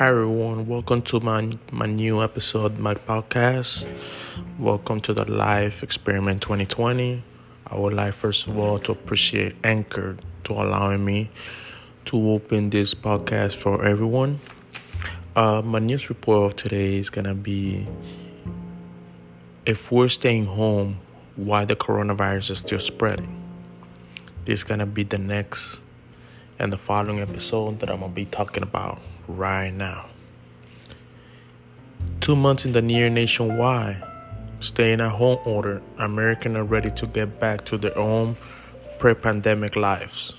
Hi everyone, welcome to my my new episode, my podcast. Welcome to the Life Experiment 2020. I would like first of all to appreciate Anchor to allowing me to open this podcast for everyone. Uh, my news report of today is gonna be if we're staying home, why the coronavirus is still spreading. This is gonna be the next and the following episode that I'm gonna be talking about right now. Two months in the near nationwide staying at home order, Americans are ready to get back to their own pre pandemic lives.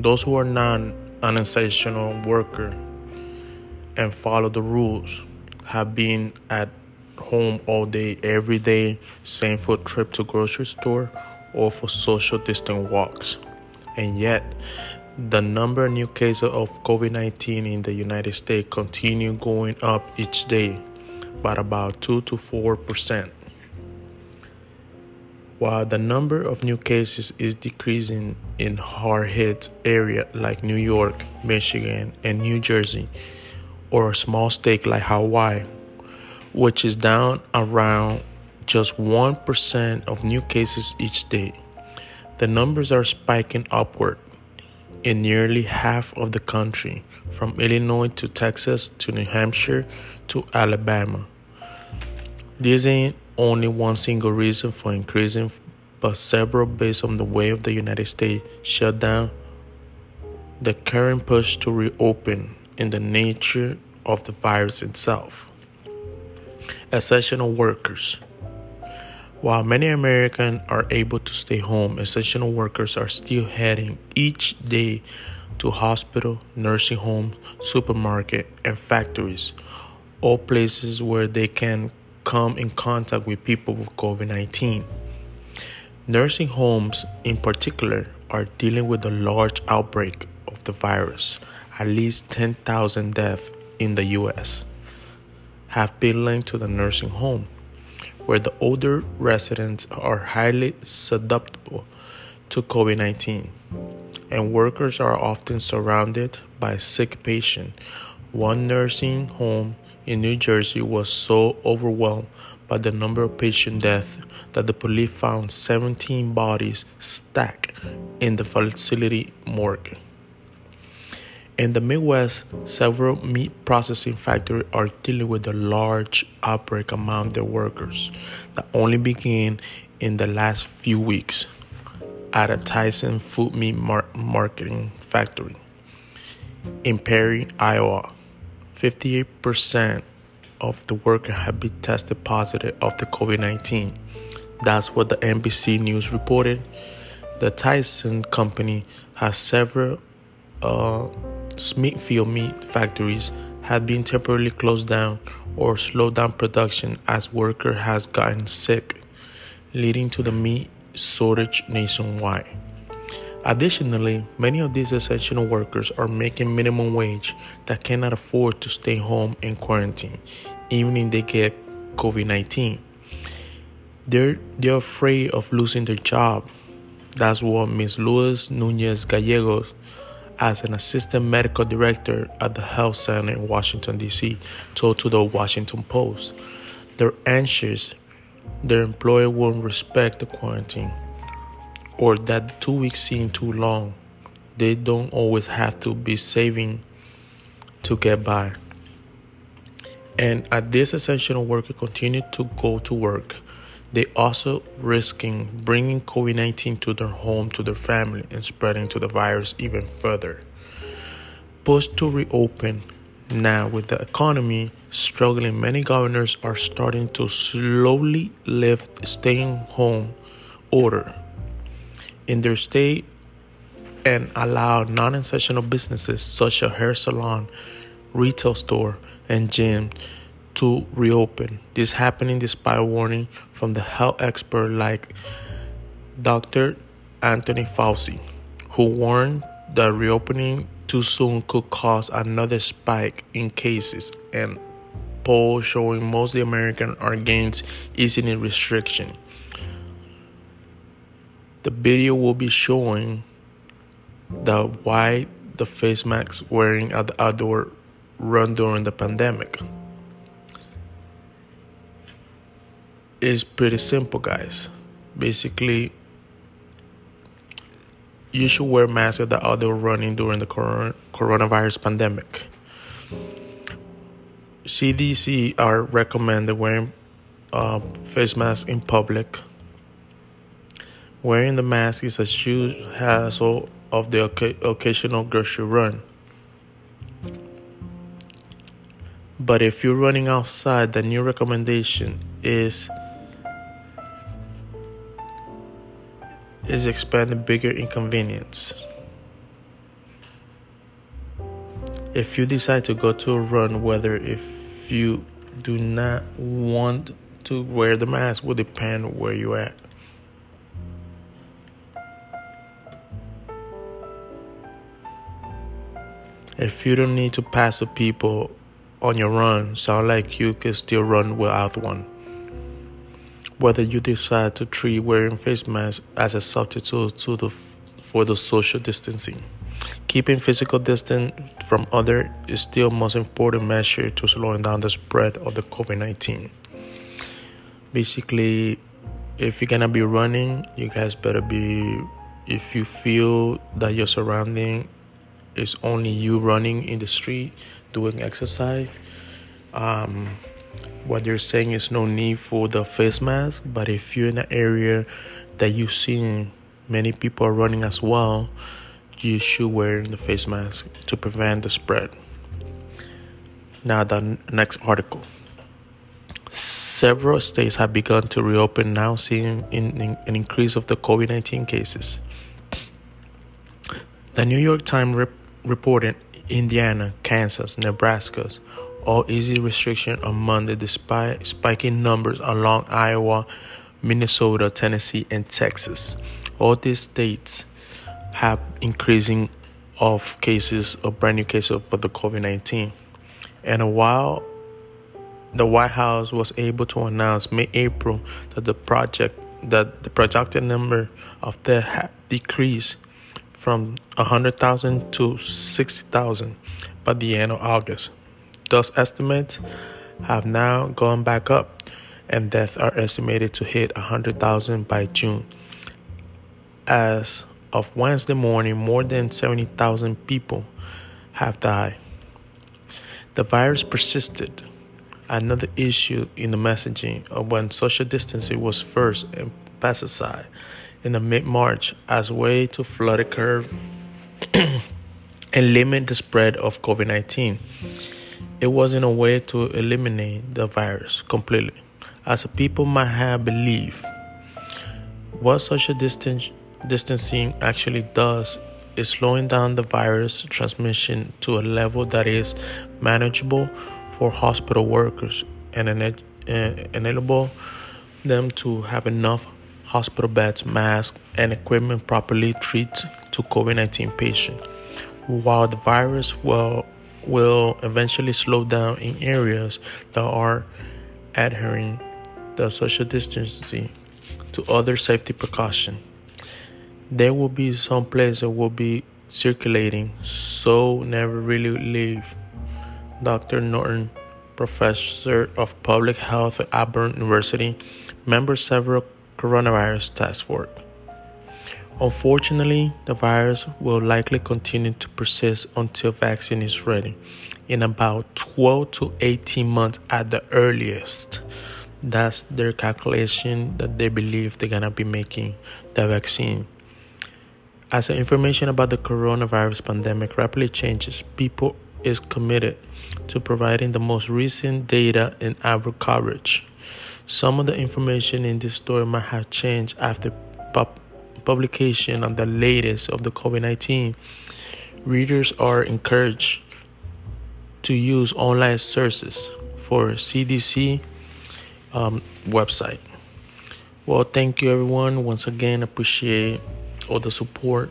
Those who are non an essential worker and follow the rules have been at home all day, every day, same for trip to grocery store or for social distance walks. And yet, the number of new cases of COVID 19 in the United States continue going up each day by about 2 to 4 percent. While the number of new cases is decreasing in hard hit areas like New York, Michigan, and New Jersey, or a small state like Hawaii, which is down around just 1% of new cases each day, the numbers are spiking upward in nearly half of the country, from Illinois to Texas to New Hampshire to Alabama. This ain't only one single reason for increasing, but several based on the way of the United States shut down the current push to reopen and the nature of the virus itself. Essential workers. While many Americans are able to stay home, essential workers are still heading each day to hospital, nursing homes, supermarket, and factories, all places where they can come in contact with people with COVID-19. Nursing homes in particular are dealing with a large outbreak of the virus. At least 10,000 deaths in the US have been linked to the nursing home where the older residents are highly susceptible to COVID 19, and workers are often surrounded by sick patients. One nursing home in New Jersey was so overwhelmed by the number of patient deaths that the police found 17 bodies stacked in the facility morgue. In the Midwest, several meat processing factories are dealing with a large outbreak among their workers that only began in the last few weeks at a Tyson food meat mar- marketing factory in Perry, Iowa. 58% of the workers have been tested positive of the COVID-19. That's what the NBC News reported. The Tyson company has several uh, Smithfield meat factories had been temporarily closed down or slowed down production as worker has gotten sick, leading to the meat shortage nationwide. Additionally, many of these essential workers are making minimum wage that cannot afford to stay home in quarantine, even if they get COVID-19. They're, they're afraid of losing their job. That's what Ms. Luis Nunez Gallegos as an assistant medical director at the health center in Washington, D.C., told to the Washington Post. They're anxious their employer won't respect the quarantine or that two weeks seem too long. They don't always have to be saving to get by. And as this essential worker continue to go to work, they also risking bringing COVID-19 to their home, to their family, and spreading to the virus even further. Pushed to reopen now with the economy struggling, many governors are starting to slowly lift staying home order in their state and allow non-essential businesses such as hair salon, retail store, and gym to reopen. This happening despite warning from the health expert like Dr. Anthony Fauci, who warned that reopening too soon could cause another spike in cases and polls showing most Americans are against easing restriction. The video will be showing the why the face masks wearing at the outdoor run during the pandemic. It's pretty simple, guys. Basically, you should wear masks that are running during the coronavirus pandemic. CDC are recommended wearing uh, face masks in public. Wearing the mask is a huge hassle of the occasional grocery run. But if you're running outside, the new recommendation is is expand bigger inconvenience. If you decide to go to a run, whether if you do not want to wear the mask will depend where you're at. If you don't need to pass the people on your run, sound like you can still run without one. Whether you decide to treat wearing face masks as a substitute to the for the social distancing. Keeping physical distance from others is still most important measure to slowing down the spread of the COVID-19. Basically, if you're gonna be running, you guys better be if you feel that your surrounding is only you running in the street doing exercise. Um, what they're saying is no need for the face mask, but if you're in an area that you see many people are running as well, you should wear the face mask to prevent the spread. Now, the next article. Several states have begun to reopen, now seeing in, in, an increase of the COVID 19 cases. The New York Times rep- reported Indiana, Kansas, Nebraska all easy restriction on Monday despite spiking numbers along Iowa, Minnesota, Tennessee, and Texas. All these states have increasing of cases of brand new cases of the COVID-19. And while the White House was able to announce May-April that the project that the projected number of deaths had decreased from 100,000 to 60,000 by the end of August. Those estimates have now gone back up, and deaths are estimated to hit 100,000 by June. As of Wednesday morning, more than 70,000 people have died. The virus persisted. Another issue in the messaging of when social distancing was first emphasized in the mid March as a way to flood the curve and limit the spread of COVID 19. It wasn't a way to eliminate the virus completely, as people might have believed. What social distancing actually does is slowing down the virus transmission to a level that is manageable for hospital workers and eh, enable them to have enough hospital beds, masks, and equipment properly treat to COVID-19 patients. While the virus will will eventually slow down in areas that are adhering the social distancing to other safety precautions. There will be some places that will be circulating, so never really leave. Dr. Norton, professor of public health at Auburn University, member several coronavirus task force. Unfortunately, the virus will likely continue to persist until vaccine is ready in about 12 to 18 months at the earliest. That's their calculation that they believe they're gonna be making the vaccine. As the information about the coronavirus pandemic rapidly changes, people is committed to providing the most recent data in our coverage. Some of the information in this story might have changed after pub- publication of the latest of the COVID 19. Readers are encouraged to use online sources for CDC um, website. Well, thank you everyone. Once again, appreciate all the support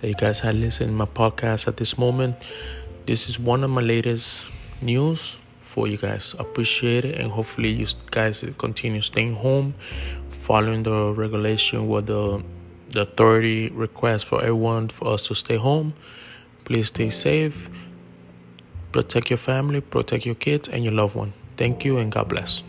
that you guys had listened my podcast at this moment. This is one of my latest news for you guys. Appreciate it, and hopefully you guys continue staying home, following the regulation what the the authority requests for everyone for us to stay home. Please stay safe. Protect your family, protect your kids and your loved one. Thank you and God bless.